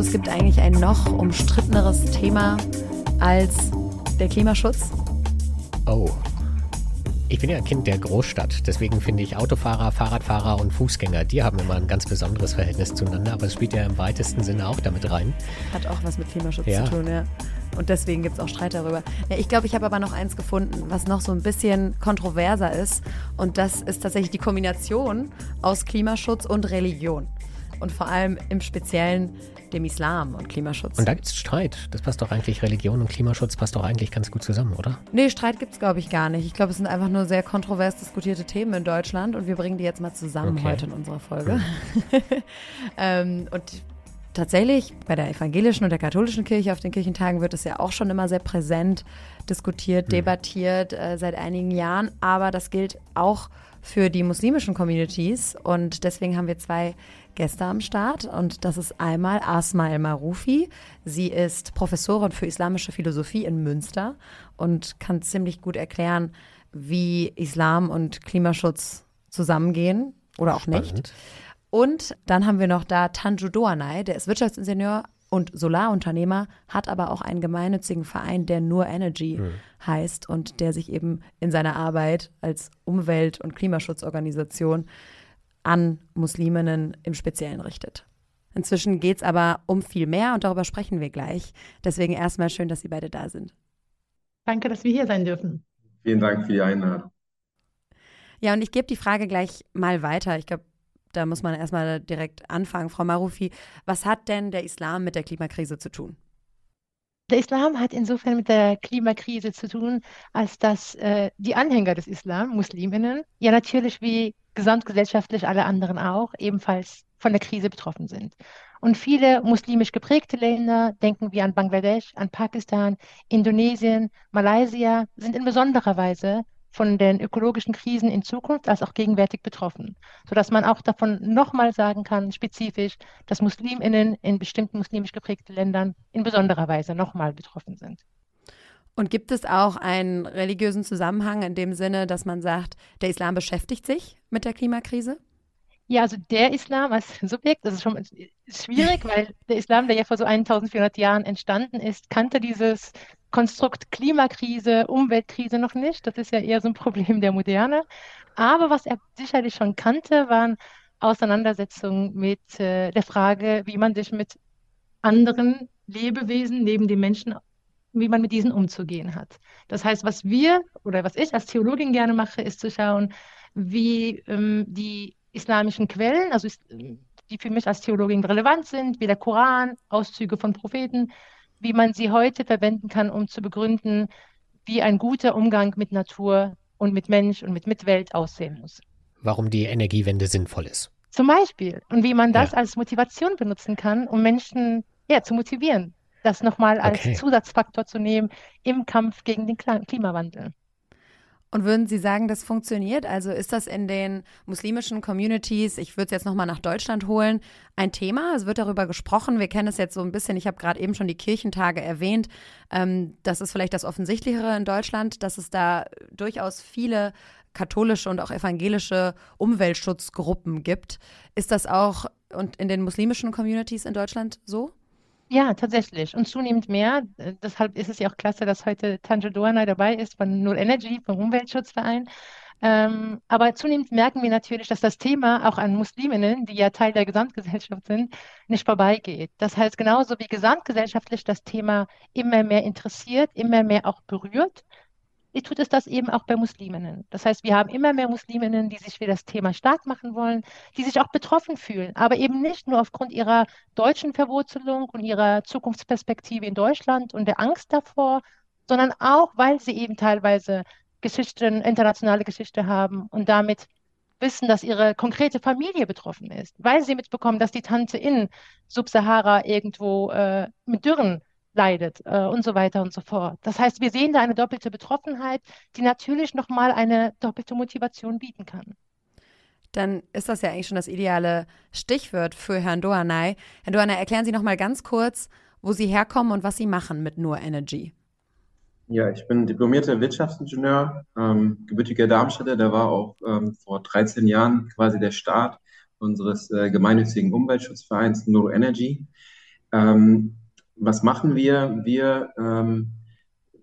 du, es gibt eigentlich ein noch umstritteneres Thema als der Klimaschutz? Oh. Ich bin ja ein Kind der Großstadt, deswegen finde ich Autofahrer, Fahrradfahrer und Fußgänger, die haben immer ein ganz besonderes Verhältnis zueinander, aber es spielt ja im weitesten Sinne auch damit rein. Hat auch was mit Klimaschutz ja. zu tun, ja. Und deswegen gibt es auch Streit darüber. Ja, ich glaube, ich habe aber noch eins gefunden, was noch so ein bisschen kontroverser ist. Und das ist tatsächlich die Kombination aus Klimaschutz und Religion und vor allem im Speziellen dem Islam und Klimaschutz. Und da gibt es Streit. Das passt doch eigentlich, Religion und Klimaschutz passt doch eigentlich ganz gut zusammen, oder? Nee, Streit gibt es, glaube ich, gar nicht. Ich glaube, es sind einfach nur sehr kontrovers diskutierte Themen in Deutschland und wir bringen die jetzt mal zusammen okay. heute in unserer Folge. Hm. ähm, und tatsächlich bei der evangelischen und der katholischen Kirche auf den Kirchentagen wird es ja auch schon immer sehr präsent diskutiert, hm. debattiert äh, seit einigen Jahren. Aber das gilt auch für die muslimischen Communities und deswegen haben wir zwei Gäste am Start und das ist einmal Asma El Maroufi. Sie ist Professorin für islamische Philosophie in Münster und kann ziemlich gut erklären, wie Islam und Klimaschutz zusammengehen oder auch Spannend. nicht. Und dann haben wir noch da Tanju Doanay, der ist Wirtschaftsingenieur und Solarunternehmer, hat aber auch einen gemeinnützigen Verein, der Nur Energy hm. heißt und der sich eben in seiner Arbeit als Umwelt- und Klimaschutzorganisation an Musliminnen im Speziellen richtet. Inzwischen geht es aber um viel mehr und darüber sprechen wir gleich. Deswegen erstmal schön, dass Sie beide da sind. Danke, dass wir hier sein dürfen. Vielen Dank für die Einladung. Ja, und ich gebe die Frage gleich mal weiter. Ich glaube, da muss man erstmal direkt anfangen. Frau Marufi, was hat denn der Islam mit der Klimakrise zu tun? Der Islam hat insofern mit der Klimakrise zu tun, als dass äh, die Anhänger des Islam, Musliminnen, ja natürlich wie gesamtgesellschaftlich alle anderen auch, ebenfalls von der Krise betroffen sind. Und viele muslimisch geprägte Länder, denken wir an Bangladesch, an Pakistan, Indonesien, Malaysia, sind in besonderer Weise von den ökologischen Krisen in Zukunft als auch gegenwärtig betroffen, sodass man auch davon nochmal sagen kann, spezifisch, dass Musliminnen in bestimmten muslimisch geprägten Ländern in besonderer Weise nochmal betroffen sind. Und gibt es auch einen religiösen Zusammenhang in dem Sinne, dass man sagt, der Islam beschäftigt sich mit der Klimakrise? Ja, also der Islam als Subjekt, das ist schon schwierig, weil der Islam, der ja vor so 1400 Jahren entstanden ist, kannte dieses Konstrukt Klimakrise, Umweltkrise noch nicht. Das ist ja eher so ein Problem der Moderne. Aber was er sicherlich schon kannte, waren Auseinandersetzungen mit äh, der Frage, wie man sich mit anderen Lebewesen neben den Menschen, wie man mit diesen umzugehen hat. Das heißt, was wir oder was ich als Theologin gerne mache, ist zu schauen, wie ähm, die islamischen Quellen, also die für mich als Theologin relevant sind, wie der Koran, Auszüge von Propheten, wie man sie heute verwenden kann, um zu begründen, wie ein guter Umgang mit Natur und mit Mensch und mit Mitwelt aussehen muss. Warum die Energiewende sinnvoll ist. Zum Beispiel. Und wie man das ja. als Motivation benutzen kann, um Menschen ja, zu motivieren, das nochmal als okay. Zusatzfaktor zu nehmen im Kampf gegen den Klimawandel. Und würden Sie sagen, das funktioniert? Also ist das in den muslimischen Communities, ich würde es jetzt nochmal nach Deutschland holen, ein Thema? Es wird darüber gesprochen. Wir kennen es jetzt so ein bisschen, ich habe gerade eben schon die Kirchentage erwähnt. Ähm, das ist vielleicht das Offensichtlichere in Deutschland, dass es da durchaus viele katholische und auch evangelische Umweltschutzgruppen gibt. Ist das auch und in den muslimischen Communities in Deutschland so? Ja, tatsächlich. Und zunehmend mehr. Äh, deshalb ist es ja auch klasse, dass heute Tanja Doana dabei ist von Null Energy, vom Umweltschutzverein. Ähm, aber zunehmend merken wir natürlich, dass das Thema auch an Musliminnen, die ja Teil der Gesamtgesellschaft sind, nicht vorbeigeht. Das heißt, genauso wie gesamtgesellschaftlich das Thema immer mehr interessiert, immer mehr auch berührt, tut es das eben auch bei Musliminnen. Das heißt, wir haben immer mehr Musliminnen, die sich für das Thema stark machen wollen, die sich auch betroffen fühlen, aber eben nicht nur aufgrund ihrer deutschen Verwurzelung und ihrer Zukunftsperspektive in Deutschland und der Angst davor, sondern auch, weil sie eben teilweise Geschichten, internationale Geschichte haben und damit wissen, dass ihre konkrete Familie betroffen ist, weil sie mitbekommen, dass die Tante in Subsahara irgendwo äh, mit Dürren leidet äh, und so weiter und so fort. Das heißt, wir sehen da eine doppelte Betroffenheit, die natürlich nochmal eine doppelte Motivation bieten kann. Dann ist das ja eigentlich schon das ideale Stichwort für Herrn Doanay. Herr Doanay, erklären Sie noch mal ganz kurz, wo Sie herkommen und was Sie machen mit Nur Energy. Ja, ich bin diplomierter Wirtschaftsingenieur, ähm, gebürtiger Darmstädter. Da war auch ähm, vor 13 Jahren quasi der Start unseres äh, gemeinnützigen Umweltschutzvereins Nur Energy. Ähm, was machen wir? Wir ähm,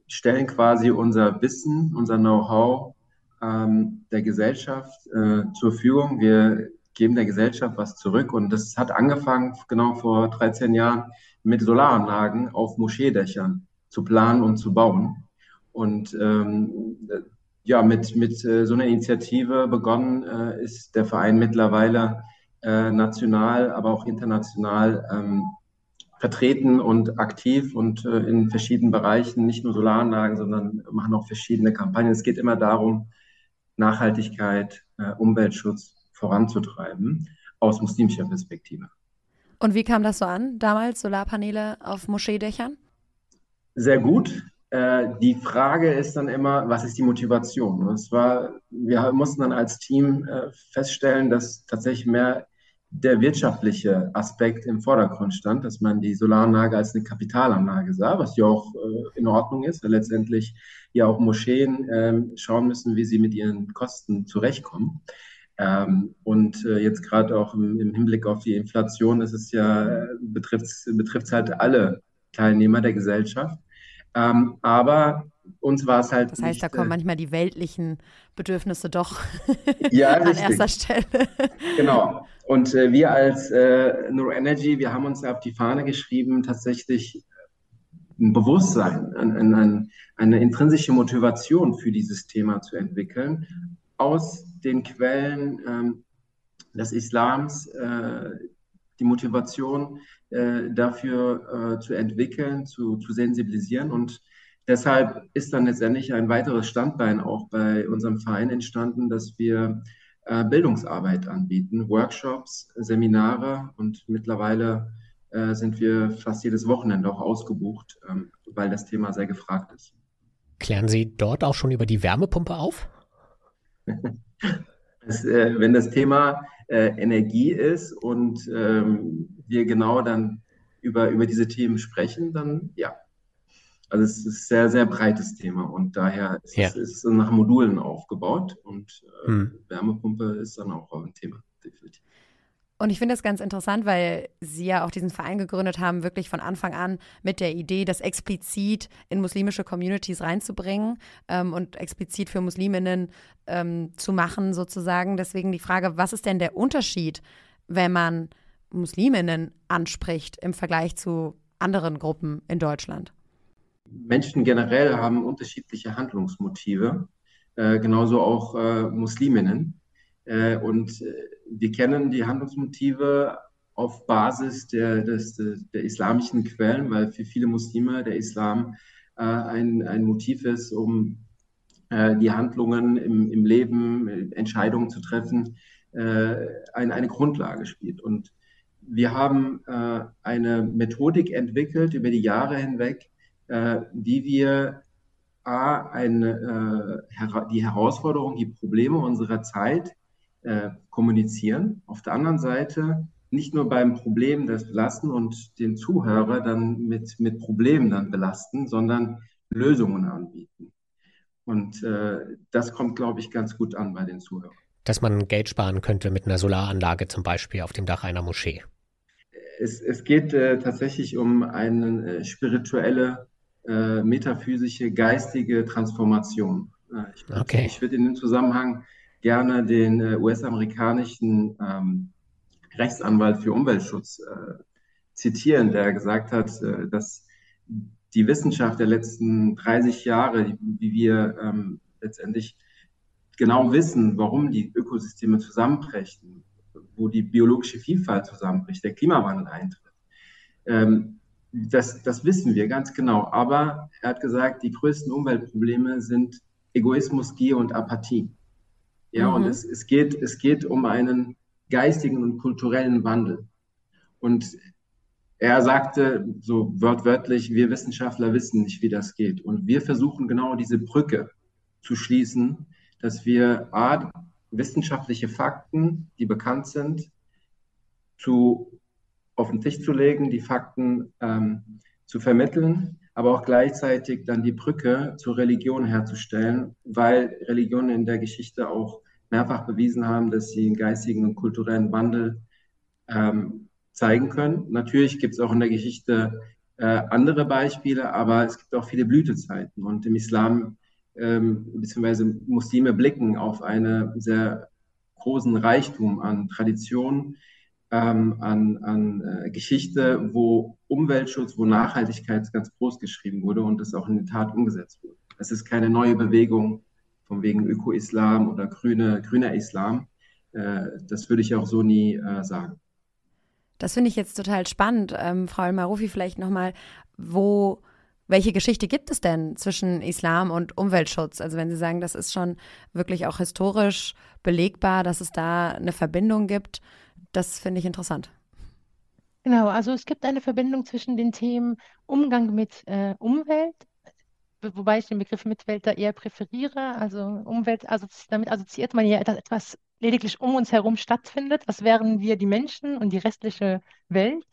stellen quasi unser Wissen, unser Know-how ähm, der Gesellschaft äh, zur Verfügung. Wir geben der Gesellschaft was zurück und das hat angefangen genau vor 13 Jahren mit Solaranlagen auf Moscheedächern zu planen und zu bauen. Und ähm, ja, mit, mit äh, so einer Initiative begonnen äh, ist der Verein mittlerweile äh, national, aber auch international ähm, vertreten und aktiv und äh, in verschiedenen Bereichen, nicht nur Solaranlagen, sondern machen auch verschiedene Kampagnen. Es geht immer darum, Nachhaltigkeit, äh, Umweltschutz voranzutreiben aus muslimischer Perspektive. Und wie kam das so an, damals Solarpaneele auf Moscheedächern? Sehr gut. Äh, die Frage ist dann immer, was ist die Motivation? Und zwar, wir mussten dann als Team äh, feststellen, dass tatsächlich mehr der wirtschaftliche Aspekt im Vordergrund stand, dass man die Solaranlage als eine Kapitalanlage sah, was ja auch äh, in Ordnung ist, weil letztendlich ja auch Moscheen ähm, schauen müssen, wie sie mit ihren Kosten zurechtkommen. Ähm, und äh, jetzt gerade auch im, im, Hinblick auf die Inflation ist es ja, betrifft es halt alle Teilnehmer der Gesellschaft. Ähm, aber uns war es halt. Das heißt, nicht, da kommen äh, manchmal die weltlichen Bedürfnisse doch ja, an richtig. erster Stelle. Genau. Und äh, wir als äh, Neuro Energy, wir haben uns auf die Fahne geschrieben, tatsächlich ein Bewusstsein, ein, ein, eine intrinsische Motivation für dieses Thema zu entwickeln, aus den Quellen ähm, des Islams, äh, die Motivation äh, dafür äh, zu entwickeln, zu, zu sensibilisieren. Und deshalb ist dann letztendlich ein weiteres Standbein auch bei unserem Verein entstanden, dass wir äh, Bildungsarbeit anbieten, Workshops, Seminare und mittlerweile äh, sind wir fast jedes Wochenende auch ausgebucht, ähm, weil das Thema sehr gefragt ist. Klären Sie dort auch schon über die Wärmepumpe auf? das, äh, wenn das Thema äh, Energie ist und ähm, wir genau dann über, über diese Themen sprechen, dann ja. Also es ist ein sehr, sehr breites Thema und daher ist ja. es ist nach Modulen aufgebaut und äh, hm. Wärmepumpe ist dann auch ein Thema, definitiv. Und ich finde das ganz interessant, weil Sie ja auch diesen Verein gegründet haben, wirklich von Anfang an mit der Idee, das explizit in muslimische Communities reinzubringen ähm, und explizit für Musliminnen ähm, zu machen, sozusagen. Deswegen die Frage, was ist denn der Unterschied, wenn man Musliminnen anspricht im Vergleich zu anderen Gruppen in Deutschland? Menschen generell haben unterschiedliche Handlungsmotive, äh, genauso auch äh, Musliminnen. Äh, und äh, wir kennen die Handlungsmotive auf Basis der, des, der islamischen Quellen, weil für viele Muslime der Islam äh, ein, ein Motiv ist, um äh, die Handlungen im, im Leben, Entscheidungen zu treffen, ein, eine Grundlage spielt. Und wir haben eine Methodik entwickelt über die Jahre hinweg, äh, wie wir A, eine, die Herausforderungen, die Probleme unserer Zeit äh, kommunizieren. Auf der anderen Seite nicht nur beim Problem das belasten und den Zuhörer dann mit, mit Problemen dann belasten, sondern Lösungen anbieten. Und äh, das kommt, glaube ich, ganz gut an bei den Zuhörern. Dass man Geld sparen könnte mit einer Solaranlage zum Beispiel auf dem Dach einer Moschee. Es, es geht äh, tatsächlich um eine äh, spirituelle, äh, metaphysische, geistige Transformation. Äh, ich, okay. ich würde in dem Zusammenhang gerne den äh, US-amerikanischen ähm, Rechtsanwalt für Umweltschutz äh, zitieren, der gesagt hat, äh, dass die Wissenschaft der letzten 30 Jahre, wie wir ähm, letztendlich genau wissen, warum die Ökosysteme zusammenbrechen, wo die biologische Vielfalt zusammenbricht, der Klimawandel eintritt. Ähm, das, das wissen wir ganz genau. Aber er hat gesagt, die größten Umweltprobleme sind Egoismus, Gier und Apathie. Ja, mhm. und es, es, geht, es geht um einen geistigen und kulturellen Wandel. Und er sagte so wortwörtlich, wir Wissenschaftler wissen nicht, wie das geht. Und wir versuchen genau diese Brücke zu schließen, dass wir A, wissenschaftliche Fakten, die bekannt sind, zu, auf den Tisch zu legen, die Fakten ähm, zu vermitteln, aber auch gleichzeitig dann die Brücke zur Religion herzustellen, weil Religionen in der Geschichte auch mehrfach bewiesen haben, dass sie einen geistigen und kulturellen Wandel ähm, zeigen können. Natürlich gibt es auch in der Geschichte äh, andere Beispiele, aber es gibt auch viele Blütezeiten. Und im Islam ähm, bzw. Muslime blicken auf einen sehr großen Reichtum an Traditionen, ähm, an, an äh, Geschichte, wo Umweltschutz, wo Nachhaltigkeit ganz groß geschrieben wurde und das auch in die Tat umgesetzt wurde. Es ist keine neue Bewegung von wegen Öko-Islam oder grüne, grüner Islam. Äh, das würde ich auch so nie äh, sagen. Das finde ich jetzt total spannend. Ähm, Frau Al-Maroufi, vielleicht nochmal, wo, welche Geschichte gibt es denn zwischen Islam und Umweltschutz? Also wenn Sie sagen, das ist schon wirklich auch historisch belegbar, dass es da eine Verbindung gibt, das finde ich interessant. Genau, also es gibt eine Verbindung zwischen den Themen Umgang mit äh, Umwelt, wobei ich den Begriff Mitwelt da eher präferiere. Also Umwelt, also damit assoziiert man ja etwas lediglich um uns herum stattfindet. Das wären wir die Menschen und die restliche Welt.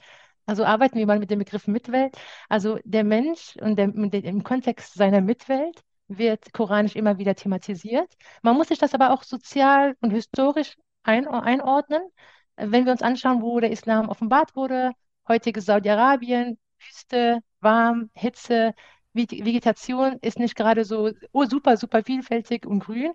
Also arbeiten wir mal mit dem Begriff Mitwelt. Also der Mensch und der, im Kontext seiner Mitwelt wird koranisch immer wieder thematisiert. Man muss sich das aber auch sozial und historisch ein, einordnen. Wenn wir uns anschauen, wo der Islam offenbart wurde, heutiges Saudi-Arabien, Wüste, warm, Hitze, Vegetation ist nicht gerade so oh, super, super vielfältig und grün.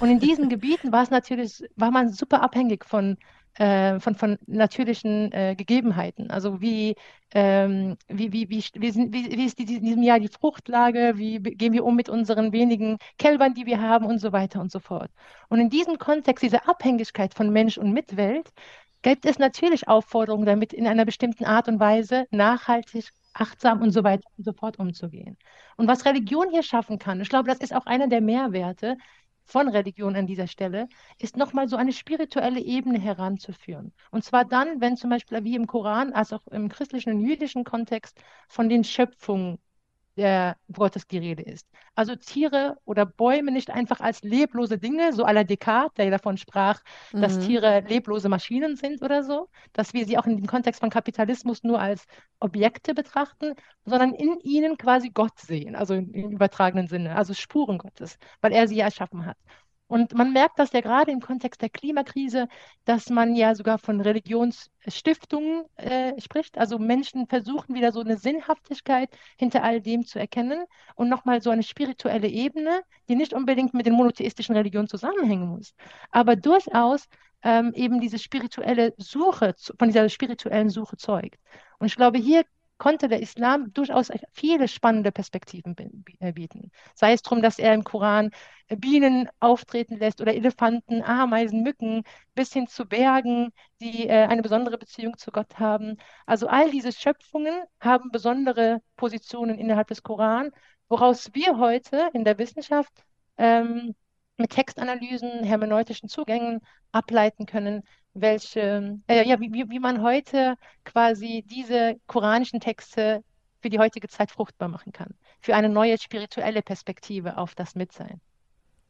Und in diesen Gebieten war es natürlich, war man super abhängig von, äh, von, von natürlichen äh, Gegebenheiten. Also wie, ähm, wie, wie, wie, wie, sind, wie, wie ist die, in diesem Jahr die Fruchtlage, wie gehen wir um mit unseren wenigen Kälbern, die wir haben und so weiter und so fort. Und in diesem Kontext, dieser Abhängigkeit von Mensch und Mitwelt, gibt es natürlich Aufforderungen, damit in einer bestimmten Art und Weise nachhaltig achtsam und so weiter und so fort umzugehen. Und was Religion hier schaffen kann, ich glaube, das ist auch einer der Mehrwerte von Religion an dieser Stelle, ist nochmal so eine spirituelle Ebene heranzuführen. Und zwar dann, wenn zum Beispiel wie im Koran, als auch im christlichen und jüdischen Kontext von den Schöpfungen der Gottes die Rede ist. Also Tiere oder Bäume nicht einfach als leblose Dinge, so à la Descartes, der davon sprach, mhm. dass Tiere leblose Maschinen sind oder so, dass wir sie auch in dem Kontext von Kapitalismus nur als Objekte betrachten, sondern in ihnen quasi Gott sehen, also im übertragenen Sinne, also Spuren Gottes, weil er sie erschaffen hat. Und man merkt das ja gerade im Kontext der Klimakrise, dass man ja sogar von Religionsstiftungen äh, spricht. Also Menschen versuchen wieder so eine Sinnhaftigkeit hinter all dem zu erkennen und nochmal so eine spirituelle Ebene, die nicht unbedingt mit den monotheistischen Religionen zusammenhängen muss, aber durchaus ähm, eben diese spirituelle Suche, von dieser spirituellen Suche zeugt. Und ich glaube, hier konnte der Islam durchaus viele spannende Perspektiven äh, bieten. Sei es darum, dass er im Koran äh, Bienen auftreten lässt oder Elefanten, Ameisen, Mücken, bis hin zu Bergen, die äh, eine besondere Beziehung zu Gott haben. Also all diese Schöpfungen haben besondere Positionen innerhalb des Koran, woraus wir heute in der Wissenschaft ähm, mit Textanalysen, hermeneutischen Zugängen ableiten können, welche, äh, ja, wie, wie man heute quasi diese koranischen Texte für die heutige Zeit fruchtbar machen kann, für eine neue spirituelle Perspektive auf das Mitsein.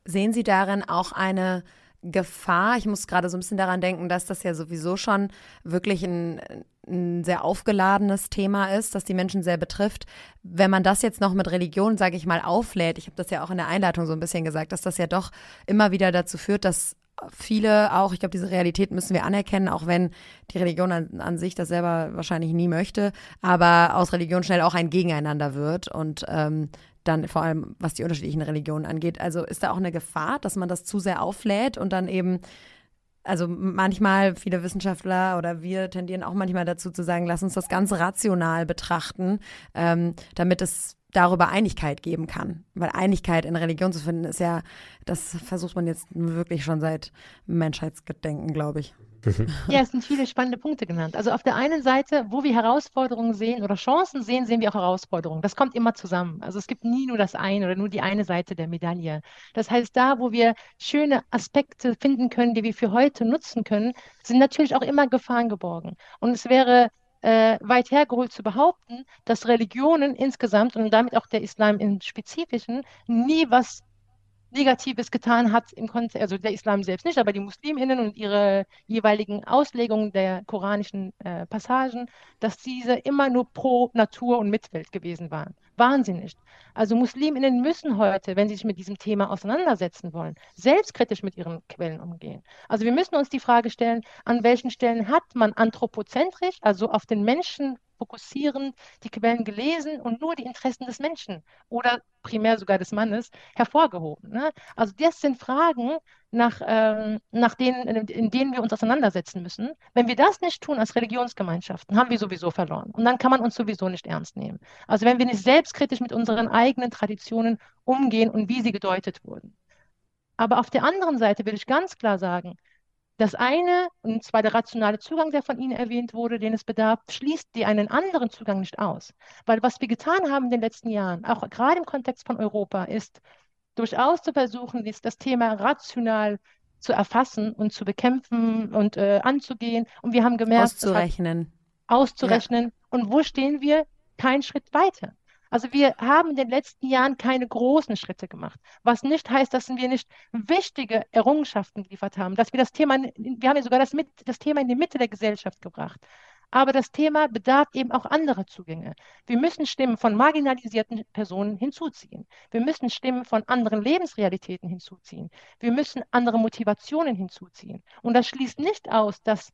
Sehen Sie darin auch eine Gefahr? Ich muss gerade so ein bisschen daran denken, dass das ja sowieso schon wirklich ein, ein sehr aufgeladenes Thema ist, das die Menschen sehr betrifft. Wenn man das jetzt noch mit Religion, sage ich mal, auflädt, ich habe das ja auch in der Einleitung so ein bisschen gesagt, dass das ja doch immer wieder dazu führt, dass viele auch, ich glaube, diese Realität müssen wir anerkennen, auch wenn die Religion an, an, sich das selber wahrscheinlich nie möchte, aber aus Religion schnell auch ein Gegeneinander wird und ähm, dann vor allem, was die unterschiedlichen Religionen angeht. Also ist da auch eine Gefahr, dass man das zu sehr auflädt und dann eben also manchmal, viele Wissenschaftler oder wir tendieren auch manchmal dazu zu sagen, lass uns das ganz rational betrachten, ähm, damit es darüber Einigkeit geben kann. Weil Einigkeit in Religion zu finden, ist ja, das versucht man jetzt wirklich schon seit Menschheitsgedenken, glaube ich. Ja, es sind viele spannende Punkte genannt. Also auf der einen Seite, wo wir Herausforderungen sehen oder Chancen sehen, sehen wir auch Herausforderungen. Das kommt immer zusammen. Also es gibt nie nur das eine oder nur die eine Seite der Medaille. Das heißt, da, wo wir schöne Aspekte finden können, die wir für heute nutzen können, sind natürlich auch immer Gefahren geborgen. Und es wäre äh, weit hergeholt zu behaupten, dass Religionen insgesamt und damit auch der Islam im Spezifischen nie was Negatives getan hat im Kontext, also der Islam selbst nicht, aber die Musliminnen und ihre jeweiligen Auslegungen der koranischen äh, Passagen, dass diese immer nur pro Natur und Mitwelt gewesen waren. Wahnsinnig. Also Musliminnen müssen heute, wenn sie sich mit diesem Thema auseinandersetzen wollen, selbstkritisch mit ihren Quellen umgehen. Also wir müssen uns die Frage stellen, an welchen Stellen hat man anthropozentrisch, also auf den Menschen fokussierend die Quellen gelesen und nur die Interessen des Menschen oder primär sogar des Mannes hervorgehoben. Ne? Also das sind Fragen, nach, ähm, nach denen, in denen wir uns auseinandersetzen müssen. Wenn wir das nicht tun als Religionsgemeinschaften, haben wir sowieso verloren. Und dann kann man uns sowieso nicht ernst nehmen. Also wenn wir nicht selbstkritisch mit unseren eigenen Traditionen umgehen und wie sie gedeutet wurden. Aber auf der anderen Seite will ich ganz klar sagen, das eine, und zwar der rationale Zugang, der von Ihnen erwähnt wurde, den es bedarf, schließt die einen anderen Zugang nicht aus. Weil was wir getan haben in den letzten Jahren, auch gerade im Kontext von Europa, ist durchaus zu versuchen, das Thema rational zu erfassen und zu bekämpfen und äh, anzugehen. Und wir haben gemerkt, auszurechnen. auszurechnen. Ja. Und wo stehen wir? Kein Schritt weiter. Also wir haben in den letzten Jahren keine großen Schritte gemacht, was nicht heißt, dass wir nicht wichtige Errungenschaften geliefert haben, dass wir das Thema, wir haben ja sogar das, mit, das Thema in die Mitte der Gesellschaft gebracht. Aber das Thema bedarf eben auch anderer Zugänge. Wir müssen Stimmen von marginalisierten Personen hinzuziehen. Wir müssen Stimmen von anderen Lebensrealitäten hinzuziehen. Wir müssen andere Motivationen hinzuziehen. Und das schließt nicht aus, dass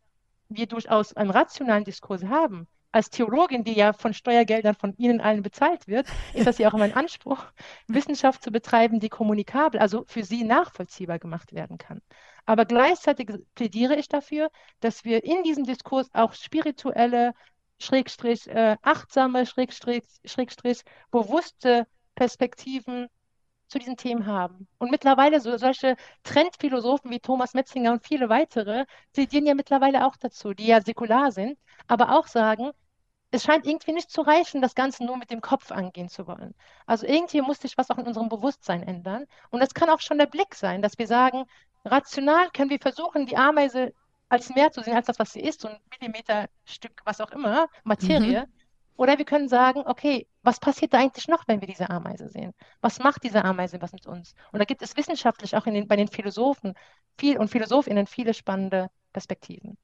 wir durchaus einen rationalen Diskurs haben, als Theologin, die ja von Steuergeldern von Ihnen allen bezahlt wird, ist das ja auch mein Anspruch, Wissenschaft zu betreiben, die kommunikabel, also für Sie nachvollziehbar gemacht werden kann. Aber gleichzeitig plädiere ich dafür, dass wir in diesem Diskurs auch spirituelle, Schrägstrich, äh, achtsame, Schrägstrich, Schrägstrich, bewusste Perspektiven zu diesen Themen haben. Und mittlerweile so, solche Trendphilosophen wie Thomas Metzinger und viele weitere plädieren ja mittlerweile auch dazu, die ja säkular sind, aber auch sagen, es scheint irgendwie nicht zu reichen, das Ganze nur mit dem Kopf angehen zu wollen. Also irgendwie muss sich was auch in unserem Bewusstsein ändern. Und das kann auch schon der Blick sein, dass wir sagen, rational können wir versuchen, die Ameise als mehr zu sehen, als das, was sie ist, so ein Millimeterstück, was auch immer, Materie. Mhm. Oder wir können sagen, okay, was passiert da eigentlich noch, wenn wir diese Ameise sehen? Was macht diese Ameise was mit uns? Und da gibt es wissenschaftlich auch den, bei den Philosophen viel und Philosophinnen viele spannende Perspektiven.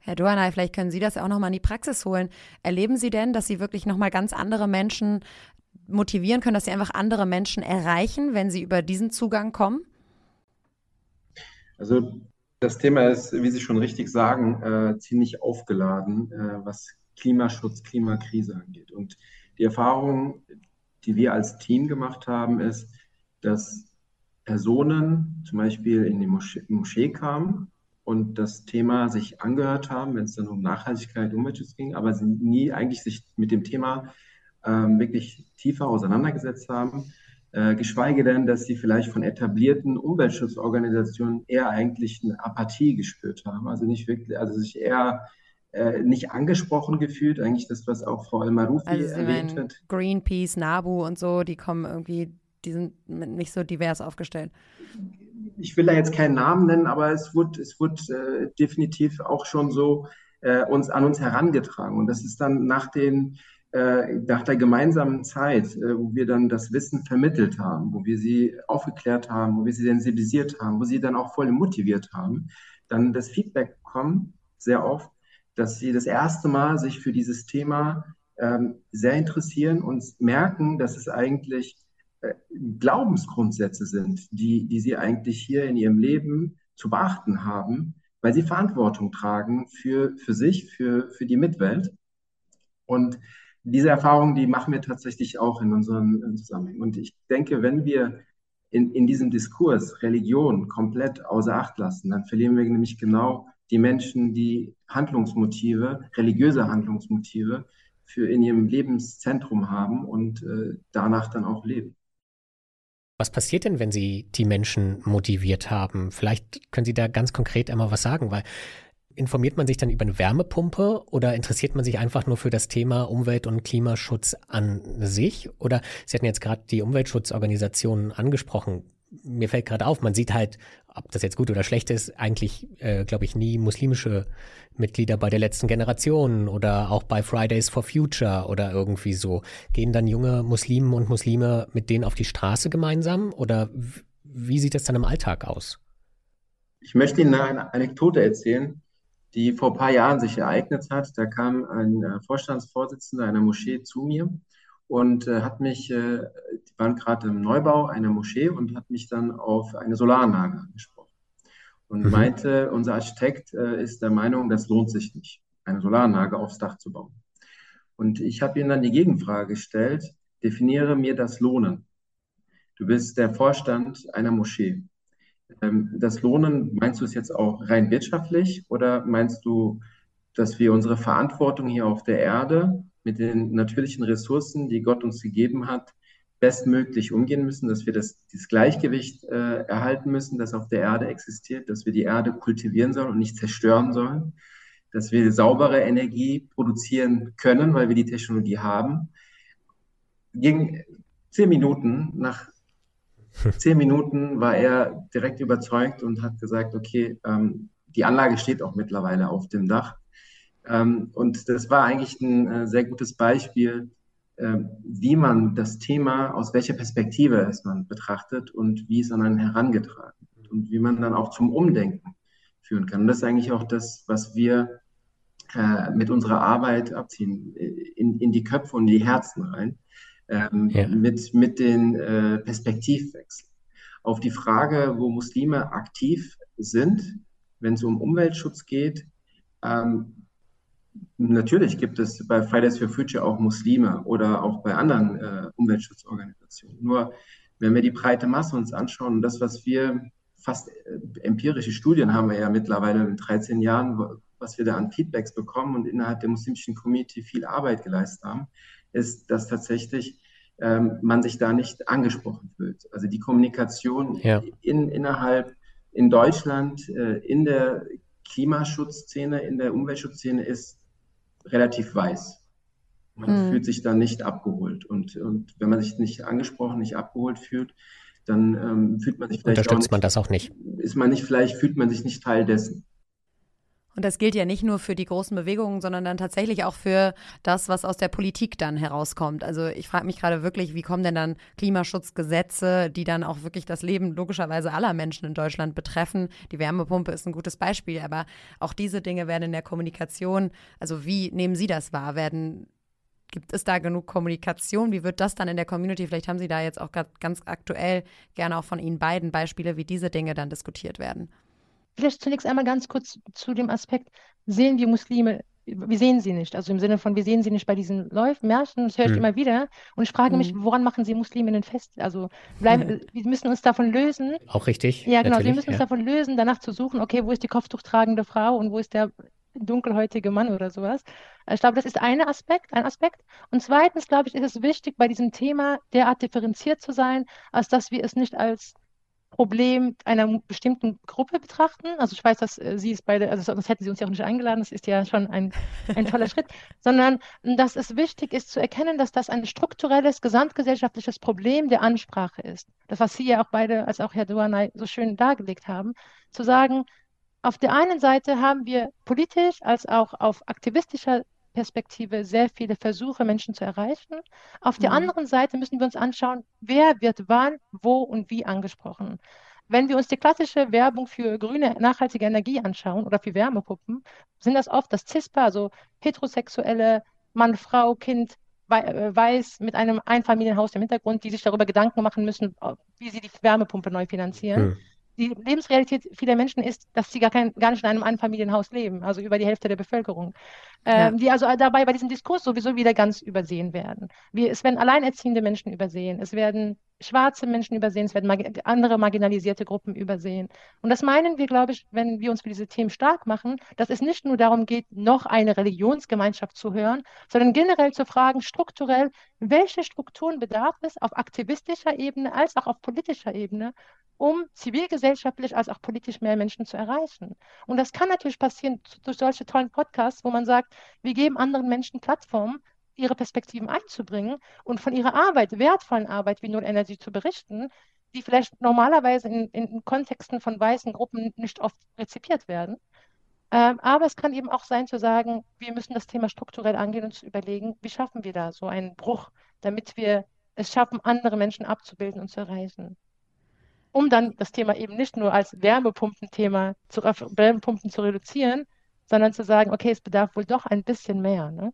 Herr Duanay, vielleicht können Sie das auch nochmal in die Praxis holen. Erleben Sie denn, dass Sie wirklich nochmal ganz andere Menschen motivieren können, dass Sie einfach andere Menschen erreichen, wenn Sie über diesen Zugang kommen? Also das Thema ist, wie Sie schon richtig sagen, äh, ziemlich aufgeladen, äh, was Klimaschutz, Klimakrise angeht. Und die Erfahrung, die wir als Team gemacht haben, ist, dass Personen zum Beispiel in die Moschee, Moschee kamen und das Thema sich angehört haben, wenn es dann um Nachhaltigkeit, Umweltschutz ging, aber sie nie eigentlich sich mit dem Thema ähm, wirklich tiefer auseinandergesetzt haben, äh, geschweige denn, dass sie vielleicht von etablierten Umweltschutzorganisationen eher eigentlich eine Apathie gespürt haben, also nicht wirklich, also sich eher äh, nicht angesprochen gefühlt, eigentlich das, was auch Frau Elmarufi also erwähnt hat. Greenpeace, NABU und so, die kommen irgendwie, die sind nicht so divers aufgestellt ich will da jetzt keinen Namen nennen, aber es wird, es wird äh, definitiv auch schon so äh, uns an uns herangetragen. Und das ist dann nach den äh, nach der gemeinsamen Zeit, äh, wo wir dann das Wissen vermittelt haben, wo wir sie aufgeklärt haben, wo wir sie sensibilisiert haben, wo sie dann auch voll motiviert haben, dann das Feedback kommt sehr oft, dass sie das erste Mal sich für dieses Thema ähm, sehr interessieren und merken, dass es eigentlich Glaubensgrundsätze sind, die, die sie eigentlich hier in ihrem Leben zu beachten haben, weil sie Verantwortung tragen für, für sich, für, für die Mitwelt. Und diese Erfahrung, die machen wir tatsächlich auch in unseren Zusammenhängen. Und ich denke, wenn wir in, in diesem Diskurs Religion komplett außer Acht lassen, dann verlieren wir nämlich genau die Menschen, die Handlungsmotive, religiöse Handlungsmotive für in ihrem Lebenszentrum haben und äh, danach dann auch leben. Was passiert denn, wenn Sie die Menschen motiviert haben? Vielleicht können Sie da ganz konkret einmal was sagen, weil informiert man sich dann über eine Wärmepumpe oder interessiert man sich einfach nur für das Thema Umwelt- und Klimaschutz an sich? Oder Sie hatten jetzt gerade die Umweltschutzorganisationen angesprochen mir fällt gerade auf, man sieht halt, ob das jetzt gut oder schlecht ist, eigentlich, äh, glaube ich, nie muslimische Mitglieder bei der letzten Generation oder auch bei Fridays for Future oder irgendwie so. Gehen dann junge Muslimen und Muslime mit denen auf die Straße gemeinsam oder wie sieht das dann im Alltag aus? Ich möchte Ihnen eine Anekdote erzählen, die vor ein paar Jahren sich ereignet hat. Da kam ein äh, Vorstandsvorsitzender einer Moschee zu mir und äh, hat mich, äh, die waren gerade im Neubau einer Moschee und hat mich dann auf eine Solaranlage angesprochen und mhm. meinte, unser Architekt äh, ist der Meinung, das lohnt sich nicht, eine Solaranlage aufs Dach zu bauen. Und ich habe ihm dann die Gegenfrage gestellt, definiere mir das Lohnen. Du bist der Vorstand einer Moschee. Ähm, das Lohnen, meinst du es jetzt auch rein wirtschaftlich oder meinst du, dass wir unsere Verantwortung hier auf der Erde mit den natürlichen Ressourcen, die Gott uns gegeben hat, bestmöglich umgehen müssen, dass wir das, dieses Gleichgewicht äh, erhalten müssen, das auf der Erde existiert, dass wir die Erde kultivieren sollen und nicht zerstören sollen, dass wir saubere Energie produzieren können, weil wir die Technologie haben. Gegen zehn Minuten nach zehn Minuten war er direkt überzeugt und hat gesagt, okay, ähm, die Anlage steht auch mittlerweile auf dem Dach. Ähm, und das war eigentlich ein äh, sehr gutes Beispiel, äh, wie man das Thema, aus welcher Perspektive es man betrachtet und wie es an einen herangetragen wird und wie man dann auch zum Umdenken führen kann. Und das ist eigentlich auch das, was wir äh, mit unserer Arbeit abziehen, äh, in, in die Köpfe und die Herzen rein ähm, ja. mit, mit den äh, Perspektivwechseln. Auf die Frage, wo Muslime aktiv sind, wenn es um Umweltschutz geht, ähm, natürlich gibt es bei Fridays for Future auch Muslime oder auch bei anderen äh, Umweltschutzorganisationen. Nur wenn wir die breite Masse uns anschauen und das, was wir fast äh, empirische Studien haben wir ja mittlerweile in 13 Jahren, was wir da an Feedbacks bekommen und innerhalb der muslimischen Community viel Arbeit geleistet haben, ist, dass tatsächlich ähm, man sich da nicht angesprochen fühlt. Also die Kommunikation ja. in, innerhalb in Deutschland, äh, in der Klimaschutzszene, in der Umweltschutzszene ist relativ weiß. Man mhm. fühlt sich da nicht abgeholt. Und, und wenn man sich nicht angesprochen, nicht abgeholt fühlt, dann ähm, fühlt man sich vielleicht. Unterstützt nicht, man das auch nicht? Ist man nicht, vielleicht fühlt man sich nicht Teil dessen. Und das gilt ja nicht nur für die großen Bewegungen, sondern dann tatsächlich auch für das, was aus der Politik dann herauskommt. Also ich frage mich gerade wirklich, wie kommen denn dann Klimaschutzgesetze, die dann auch wirklich das Leben logischerweise aller Menschen in Deutschland betreffen? Die Wärmepumpe ist ein gutes Beispiel, aber auch diese Dinge werden in der Kommunikation, also wie nehmen Sie das wahr? Werden Gibt es da genug Kommunikation? Wie wird das dann in der Community? Vielleicht haben Sie da jetzt auch ganz aktuell gerne auch von Ihnen beiden Beispiele, wie diese Dinge dann diskutiert werden. Vielleicht zunächst einmal ganz kurz zu dem Aspekt, sehen wir Muslime, wir sehen sie nicht. Also im Sinne von, wir sehen sie nicht bei diesen Läufen, Märchen, das höre ich hm. immer wieder. Und ich frage mich, hm. woran machen sie Musliminnen fest? Also bleiben, hm. wir müssen uns davon lösen. Auch richtig. Ja, genau, wir müssen uns davon lösen, danach zu suchen, okay, wo ist die kopftuchtragende Frau und wo ist der dunkelhäutige Mann oder sowas. Also ich glaube, das ist ein Aspekt, ein Aspekt. Und zweitens, glaube ich, ist es wichtig, bei diesem Thema derart differenziert zu sein, als dass wir es nicht als Problem einer bestimmten Gruppe betrachten. Also ich weiß, dass äh, Sie es beide, also sonst hätten Sie uns ja auch nicht eingeladen, das ist ja schon ein, ein toller Schritt, sondern dass es wichtig ist zu erkennen, dass das ein strukturelles, gesamtgesellschaftliches Problem der Ansprache ist. Das, was Sie ja auch beide, als auch Herr Duanay, so schön dargelegt haben, zu sagen, auf der einen Seite haben wir politisch als auch auf aktivistischer Perspektive sehr viele Versuche, Menschen zu erreichen. Auf der mhm. anderen Seite müssen wir uns anschauen, wer wird wann, wo und wie angesprochen. Wenn wir uns die klassische Werbung für grüne, nachhaltige Energie anschauen oder für Wärmepuppen, sind das oft das CISPA, also heterosexuelle Mann, Frau, Kind, äh, weiß mit einem Einfamilienhaus im Hintergrund, die sich darüber Gedanken machen müssen, wie sie die Wärmepumpe neu finanzieren. Mhm die Lebensrealität vieler Menschen ist, dass sie gar, kein, gar nicht in einem Einfamilienhaus leben, also über die Hälfte der Bevölkerung, ähm, ja. die also dabei bei diesem Diskurs sowieso wieder ganz übersehen werden. Wir, es werden alleinerziehende Menschen übersehen, es werden schwarze Menschen übersehen, es werden mag andere marginalisierte Gruppen übersehen. Und das meinen wir, glaube ich, wenn wir uns für diese Themen stark machen, dass es nicht nur darum geht, noch eine Religionsgemeinschaft zu hören, sondern generell zu fragen, strukturell, welche Strukturen bedarf es auf aktivistischer Ebene als auch auf politischer Ebene, um zivilgesellschaftlich als auch politisch mehr Menschen zu erreichen. Und das kann natürlich passieren durch solche tollen Podcasts, wo man sagt, wir geben anderen Menschen Plattformen, ihre Perspektiven einzubringen und von ihrer Arbeit, wertvollen Arbeit wie Null Energy zu berichten, die vielleicht normalerweise in, in Kontexten von weißen Gruppen nicht oft rezipiert werden. Ähm, aber es kann eben auch sein zu sagen, wir müssen das Thema strukturell angehen und zu überlegen, wie schaffen wir da so einen Bruch, damit wir es schaffen, andere Menschen abzubilden und zu erreichen um dann das Thema eben nicht nur als Wärmepumpenthema zu Wärmepumpen zu reduzieren, sondern zu sagen, okay, es bedarf wohl doch ein bisschen mehr. Ne?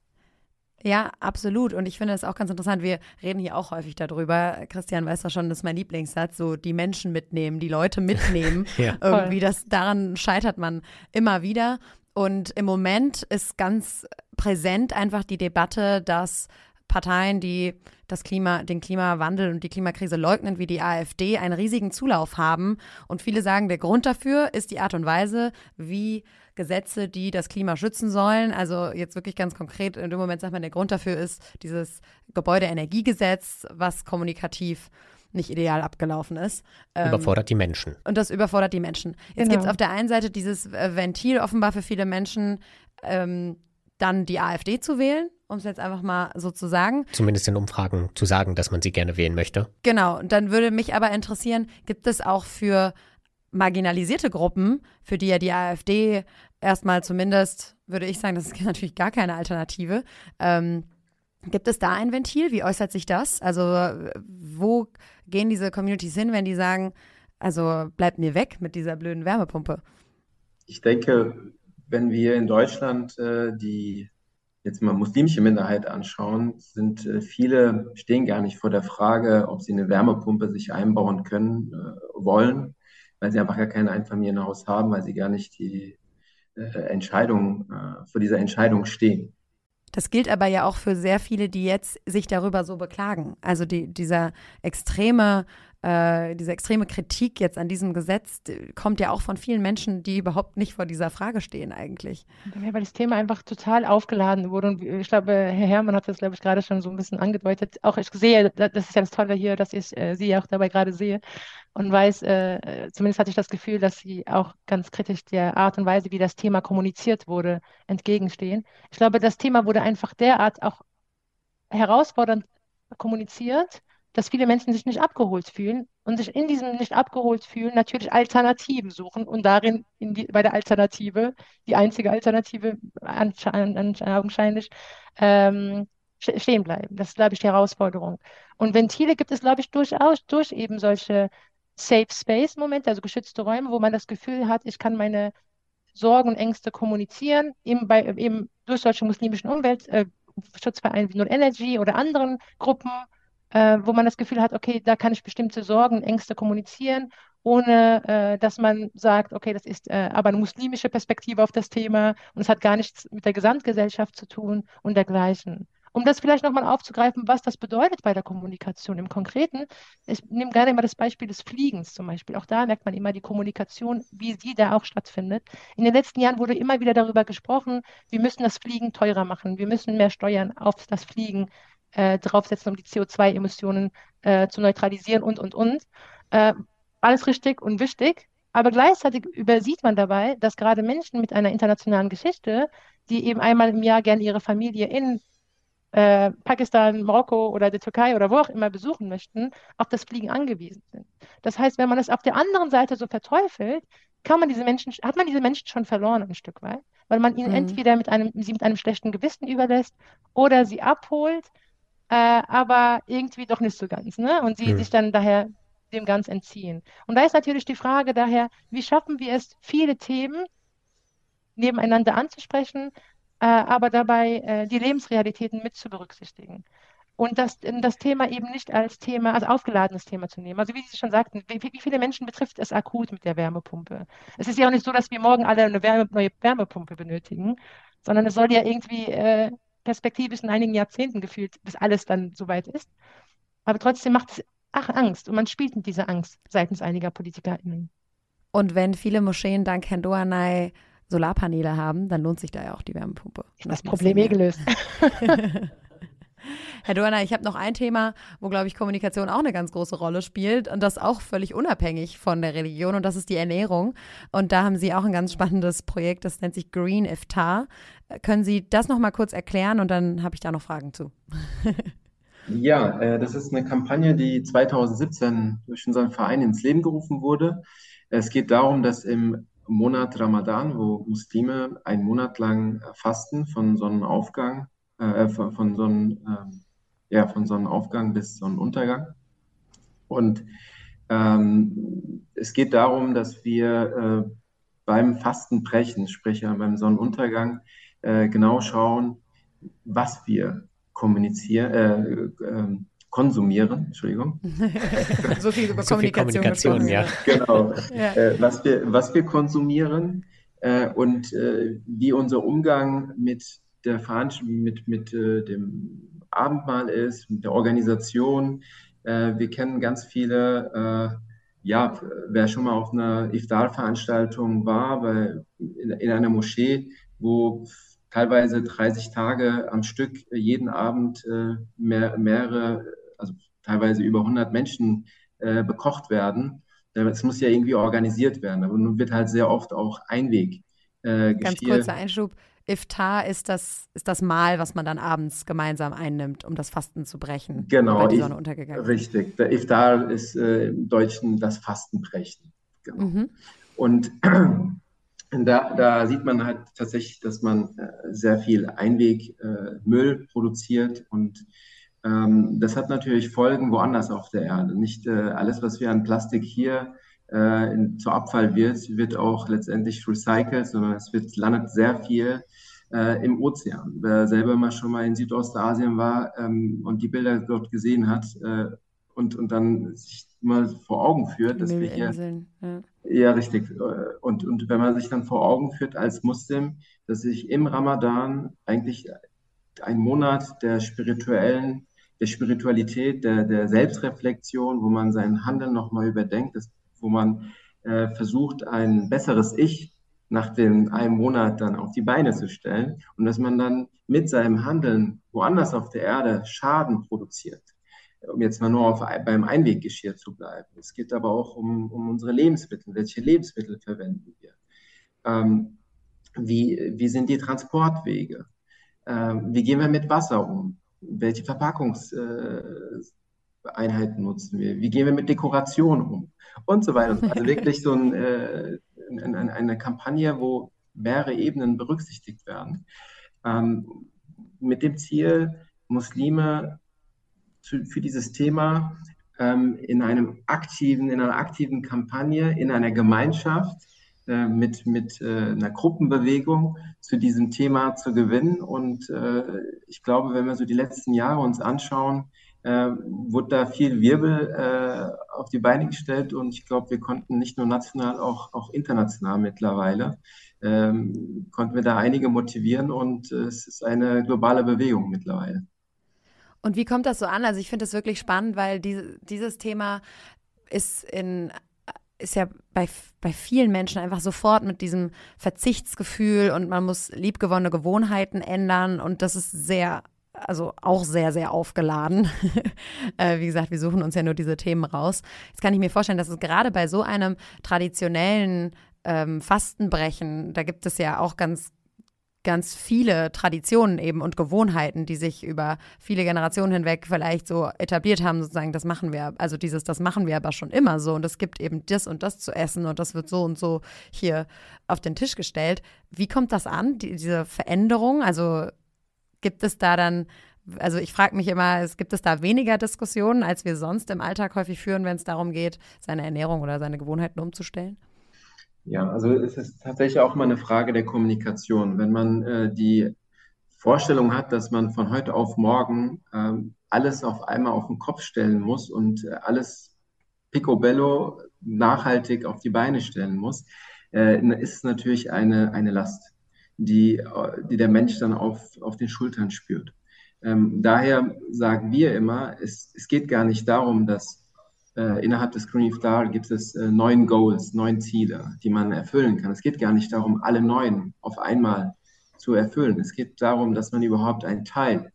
Ja, absolut. Und ich finde es auch ganz interessant. Wir reden hier auch häufig darüber. Christian weiß doch schon, das ist mein Lieblingssatz, so die Menschen mitnehmen, die Leute mitnehmen. ja. Irgendwie, das, daran scheitert man immer wieder. Und im Moment ist ganz präsent einfach die Debatte, dass Parteien, die das Klima, den Klimawandel und die Klimakrise leugnen, wie die AfD, einen riesigen Zulauf haben. Und viele sagen, der Grund dafür ist die Art und Weise, wie Gesetze, die das Klima schützen sollen. Also jetzt wirklich ganz konkret, in dem Moment sagt man, der Grund dafür ist dieses Gebäudeenergiegesetz, was kommunikativ nicht ideal abgelaufen ist. Ähm, überfordert die Menschen. Und das überfordert die Menschen. Jetzt genau. gibt es auf der einen Seite dieses äh, Ventil offenbar für viele Menschen, ähm, dann die AfD zu wählen, um es jetzt einfach mal so zu sagen. Zumindest in Umfragen zu sagen, dass man sie gerne wählen möchte. Genau. Und dann würde mich aber interessieren, gibt es auch für marginalisierte Gruppen, für die ja die AfD erstmal zumindest, würde ich sagen, das ist natürlich gar keine Alternative. Ähm, gibt es da ein Ventil? Wie äußert sich das? Also wo gehen diese Communities hin, wenn die sagen, also bleibt mir weg mit dieser blöden Wärmepumpe? Ich denke, wenn wir in Deutschland äh, die jetzt mal muslimische Minderheit anschauen, sind äh, viele stehen gar nicht vor der Frage, ob sie eine Wärmepumpe sich einbauen können äh, wollen weil sie einfach gar kein Einfamilienhaus haben, weil sie gar nicht die äh, Entscheidung, äh, vor dieser Entscheidung stehen. Das gilt aber ja auch für sehr viele, die jetzt sich darüber so beklagen. Also die, dieser extreme äh, diese extreme Kritik jetzt an diesem Gesetz kommt ja auch von vielen Menschen, die überhaupt nicht vor dieser Frage stehen eigentlich. Ja, weil das Thema einfach total aufgeladen wurde. Und ich glaube, Herr Herrmann hat das, glaube ich, gerade schon so ein bisschen angedeutet. Auch ich sehe, das ist ja das Tolle hier, dass ich äh, Sie auch dabei gerade sehe und weiß, äh, zumindest hatte ich das Gefühl, dass Sie auch ganz kritisch der Art und Weise, wie das Thema kommuniziert wurde, entgegenstehen. Ich glaube, das Thema wurde einfach derart auch herausfordernd kommuniziert dass viele Menschen sich nicht abgeholt fühlen und sich in diesem nicht abgeholt fühlen natürlich Alternativen suchen und darin die, bei der Alternative, die einzige Alternative augenscheinlich, ähm, stehen bleiben. Das ist, glaube ich, die Herausforderung. Und Ventile gibt es, glaube ich, durchaus durch eben solche Safe Space Momente, also geschützte Räume, wo man das Gefühl hat, ich kann meine Sorgen und Ängste kommunizieren, eben, bei, eben durch solche muslimischen Umweltschutzvereine äh, wie Null Energy oder anderen Gruppen äh, wo man das Gefühl hat, okay, da kann ich bestimmte Sorgen, Ängste kommunizieren, ohne äh, dass man sagt, okay, das ist äh, aber eine muslimische Perspektive auf das Thema und es hat gar nichts mit der Gesamtgesellschaft zu tun und dergleichen. Um das vielleicht nochmal aufzugreifen, was das bedeutet bei der Kommunikation im Konkreten, ich nehme gerne immer das Beispiel des Fliegens zum Beispiel. Auch da merkt man immer die Kommunikation, wie sie da auch stattfindet. In den letzten Jahren wurde immer wieder darüber gesprochen, wir müssen das Fliegen teurer machen, wir müssen mehr Steuern auf das Fliegen äh, draufsetzen, um die CO2-Emissionen äh, zu neutralisieren und, und, und. Äh, alles richtig und wichtig. Aber gleichzeitig übersieht man dabei, dass gerade Menschen mit einer internationalen Geschichte, die eben einmal im Jahr gerne ihre Familie in äh, Pakistan, Marokko oder der Türkei oder wo auch immer besuchen möchten, auf das Fliegen angewiesen sind. Das heißt, wenn man es auf der anderen Seite so verteufelt, kann man diese Menschen, hat man diese Menschen schon verloren ein Stück weit, weil man ihnen mhm. entweder mit einem, sie mit einem schlechten Gewissen überlässt oder sie abholt, äh, aber irgendwie doch nicht so ganz. Ne? Und sie mhm. sich dann daher dem ganz entziehen. Und da ist natürlich die Frage daher, wie schaffen wir es, viele Themen nebeneinander anzusprechen, äh, aber dabei äh, die Lebensrealitäten mit zu berücksichtigen. Und das, das Thema eben nicht als Thema, als aufgeladenes Thema zu nehmen. Also wie Sie schon sagten, wie, wie, viele Menschen betrifft es akut mit der Wärmepumpe? Es ist ja auch nicht so, dass wir morgen alle eine Wärme, neue Wärmepumpe benötigen, sondern es soll ja irgendwie äh, perspektivisch in einigen Jahrzehnten gefühlt, bis alles dann soweit ist. Aber trotzdem macht es ach, Angst und man spielt mit dieser Angst seitens einiger PolitikerInnen. Und wenn viele Moscheen dank Herrn Doanay Solarpaneele haben, dann lohnt sich da ja auch die Wärmepumpe. Ist das Problem eh gelöst. Herr Dorner, ich habe noch ein Thema, wo, glaube ich, Kommunikation auch eine ganz große Rolle spielt und das auch völlig unabhängig von der Religion und das ist die Ernährung. Und da haben Sie auch ein ganz spannendes Projekt, das nennt sich Green Iftar. Können Sie das noch mal kurz erklären und dann habe ich da noch Fragen zu. ja, äh, das ist eine Kampagne, die 2017 durch unseren Verein ins Leben gerufen wurde. Es geht darum, dass im Monat Ramadan, wo Muslime einen Monat lang fasten von Sonnenaufgang äh, von, von, Sonnen, äh, ja, von Sonnenaufgang bis Sonnenuntergang. Und ähm, es geht darum, dass wir äh, beim Fastenbrechen, sprich beim Sonnenuntergang, äh, genau schauen, was wir kommunizieren, äh, äh, konsumieren, Entschuldigung. so viel über so Kommunikation, Kommunikation ja. Genau. ja. Äh, was, wir, was wir konsumieren äh, und äh, wie unser Umgang mit der Veranstaltung, mit, mit äh, dem Abendmahl ist, mit der Organisation. Äh, wir kennen ganz viele, äh, ja, wer schon mal auf einer Iftar-Veranstaltung war, bei, in, in einer Moschee, wo teilweise 30 Tage am Stück jeden Abend mehr, mehrere also teilweise über 100 Menschen äh, bekocht werden. Es muss ja irgendwie organisiert werden. Aber nun wird halt sehr oft auch Einweg. Äh, Ganz kurzer Einschub. Iftar ist das, ist das Mahl, was man dann abends gemeinsam einnimmt, um das Fasten zu brechen. Genau. Weil die Sonne untergegangen Richtig. Der Iftar ist äh, im Deutschen das Fastenbrechen. Genau. Mhm. Und da, da, sieht man halt tatsächlich, dass man äh, sehr viel Einwegmüll äh, produziert und ähm, das hat natürlich Folgen woanders auf der Erde. Nicht äh, alles, was wir an Plastik hier äh, in, zu Abfall wird, wird auch letztendlich recycelt, sondern es wird, landet sehr viel äh, im Ozean. Wer selber mal schon mal in Südostasien war ähm, und die Bilder dort gesehen hat äh, und, und dann sich mal vor Augen führt, dass wir hier. Ja. ja, richtig. Äh, und, und wenn man sich dann vor Augen führt als Muslim, dass sich im Ramadan eigentlich ein Monat der spirituellen der Spiritualität, der, der Selbstreflexion, wo man sein Handeln nochmal überdenkt, ist, wo man äh, versucht, ein besseres Ich nach dem einen Monat dann auf die Beine zu stellen und dass man dann mit seinem Handeln woanders auf der Erde Schaden produziert. Um jetzt mal nur auf, beim Einweggeschirr zu bleiben. Es geht aber auch um, um unsere Lebensmittel. Welche Lebensmittel verwenden wir? Ähm, wie, wie sind die Transportwege? Ähm, wie gehen wir mit Wasser um? welche Verpackungseinheiten äh, nutzen wir, wie gehen wir mit Dekoration um und so weiter. Also wirklich so ein, äh, eine, eine Kampagne, wo mehrere Ebenen berücksichtigt werden, ähm, mit dem Ziel, Muslime zu, für dieses Thema ähm, in einem aktiven, in einer aktiven Kampagne, in einer Gemeinschaft äh, mit, mit äh, einer Gruppenbewegung zu diesem Thema zu gewinnen. Und äh, ich glaube, wenn wir so die letzten Jahre uns anschauen, äh, wurde da viel Wirbel äh, auf die Beine gestellt und ich glaube, wir konnten nicht nur national, auch, auch international mittlerweile, ähm, konnten wir da einige motivieren und es ist eine globale Bewegung mittlerweile. Und wie kommt das so an? Also ich finde das wirklich spannend, weil diese, dieses Thema ist in ist ja bei, bei vielen Menschen einfach sofort mit diesem Verzichtsgefühl und man muss liebgewonnene Gewohnheiten ändern und das ist sehr, also auch sehr, sehr aufgeladen. äh, wie gesagt, wir suchen uns ja nur diese Themen raus. Jetzt kann ich mir vorstellen, dass es gerade bei so einem traditionellen ähm, Fastenbrechen, da gibt es ja auch ganz ganz viele Traditionen eben und Gewohnheiten, die sich über viele Generationen hinweg vielleicht so etabliert haben, sozusagen, das machen wir, also dieses, das machen wir aber schon immer so und es gibt eben das und das zu essen und das wird so und so hier auf den Tisch gestellt. Wie kommt das an, die, diese Veränderung? Also gibt es da dann also ich frage mich immer, es gibt es da weniger Diskussionen, als wir sonst im Alltag häufig führen, wenn es darum geht, seine Ernährung oder seine Gewohnheiten umzustellen? Ja, also es ist tatsächlich auch mal eine Frage der Kommunikation. Wenn man äh, die Vorstellung hat, dass man von heute auf morgen äh, alles auf einmal auf den Kopf stellen muss und äh, alles picobello nachhaltig auf die Beine stellen muss, äh, ist es natürlich eine, eine Last, die, die der Mensch dann auf, auf den Schultern spürt. Ähm, daher sagen wir immer, es, es geht gar nicht darum, dass äh, innerhalb des Green Star gibt es äh, neun Goals, neun Ziele, die man erfüllen kann. Es geht gar nicht darum, alle neun auf einmal zu erfüllen. Es geht darum, dass man überhaupt ein Teil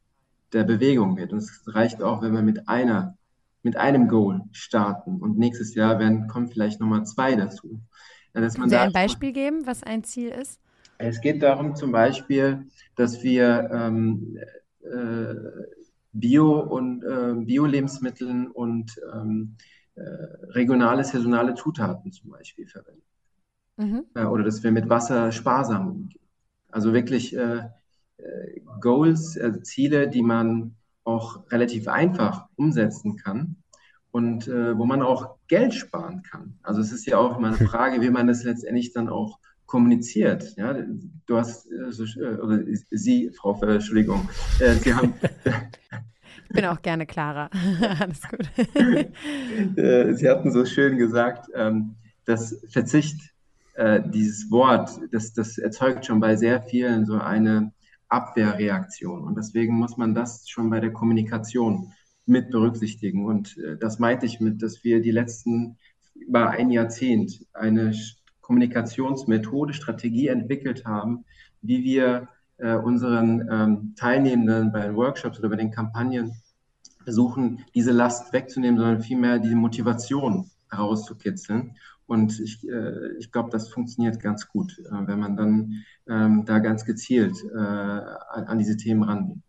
der Bewegung wird. Und es reicht auch, wenn wir mit einer, mit einem Goal starten. Und nächstes Jahr werden, kommen vielleicht nochmal zwei dazu. Dass man Können Sie ein Beispiel geben, was ein Ziel ist? Es geht darum zum Beispiel, dass wir ähm, äh, Bio- und äh, Bio-Lebensmitteln und ähm, äh, regionale, saisonale Zutaten zum Beispiel verwenden. Mhm. Oder dass wir mit Wasser sparsam umgehen. Also wirklich äh, äh, Goals, also Ziele, die man auch relativ einfach umsetzen kann und äh, wo man auch Geld sparen kann. Also es ist ja auch immer eine Frage, wie man das letztendlich dann auch kommuniziert. Ja, du hast, äh, oder Sie, Frau, Entschuldigung, äh, Sie haben. ich bin auch gerne klarer. Alles gut. Äh, Sie hatten so schön gesagt, ähm, dass Verzicht, dieses Wort, das, das erzeugt schon bei sehr vielen so eine Abwehrreaktion. Und deswegen muss man das schon bei der Kommunikation mit berücksichtigen. Und das meinte ich mit, dass wir die letzten über ein Jahrzehnt eine Kommunikationsmethode, Strategie entwickelt haben, wie wir äh, unseren ähm, Teilnehmenden bei den Workshops oder bei den Kampagnen versuchen, diese Last wegzunehmen, sondern vielmehr die Motivation herauszukitzeln. Und ich, äh, ich glaube, das funktioniert ganz gut, äh, wenn man dann ähm, da ganz gezielt äh, an, an, diese Themen rangeht.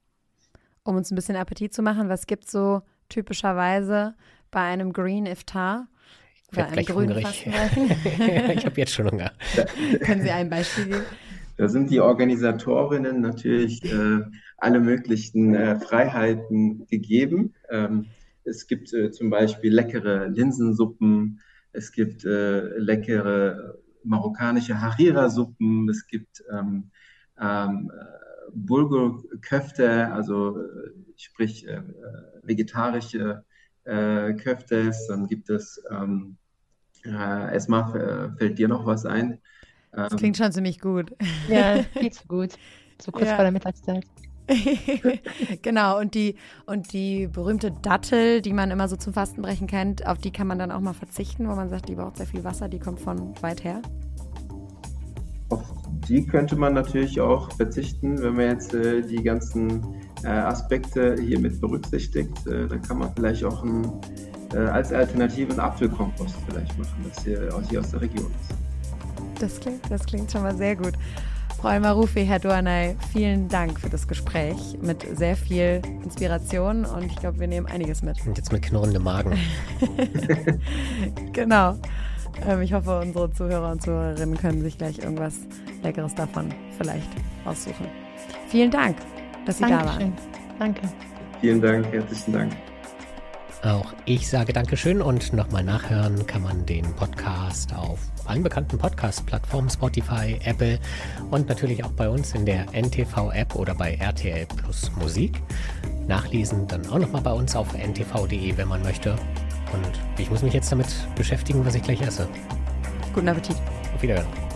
Um uns ein bisschen Appetit zu machen, was gibt es so typischerweise bei einem Green Iftar? Ich werde gleich hungrig. ich habe jetzt schon Hunger. Können Sie ein Beispiel geben? Da sind die Organisatorinnen natürlich äh, alle möglichen äh, Freiheiten gegeben. Ähm, es gibt äh, zum Beispiel leckere Linsensuppen, es gibt äh, leckere marokkanische Harira-Suppen, es gibt ähm, ähm, Bulgur-Köfte, also äh, sprich äh, vegetarische äh, Köftes, dann gibt es ähm, äh, Esma, äh, fällt dir noch was ein? Das klingt schon ziemlich gut. Ja, viel zu gut. So kurz ja. vor der Mittagszeit. genau, und die, und die berühmte Dattel, die man immer so zum Fastenbrechen kennt, auf die kann man dann auch mal verzichten, wo man sagt, die braucht sehr viel Wasser, die kommt von weit her. Auf die könnte man natürlich auch verzichten, wenn man jetzt äh, die ganzen Aspekte hier mit berücksichtigt. Äh, dann kann man vielleicht auch ein äh, als Alternative einen Apfelkompost vielleicht machen, das hier, aus, hier aus der Region ist. Das klingt, das klingt schon mal sehr gut. Frau Elmarufi, Herr Duanay, vielen Dank für das Gespräch mit sehr viel Inspiration und ich glaube, wir nehmen einiges mit. Und jetzt mit knurrendem Magen. genau. Ähm, ich hoffe, unsere Zuhörer und Zuhörerinnen können sich gleich irgendwas Leckeres davon vielleicht aussuchen. Vielen Dank, dass Sie Dankeschön. da waren. Danke. Vielen Dank, herzlichen Dank. Auch ich sage Dankeschön und nochmal nachhören kann man den Podcast auf allen bekannten Podcast-Plattformen, Spotify, Apple und natürlich auch bei uns in der NTV-App oder bei RTL Plus Musik. Nachlesen dann auch nochmal bei uns auf ntv.de, wenn man möchte. Und ich muss mich jetzt damit beschäftigen, was ich gleich esse. Guten Appetit. Auf Wiedersehen.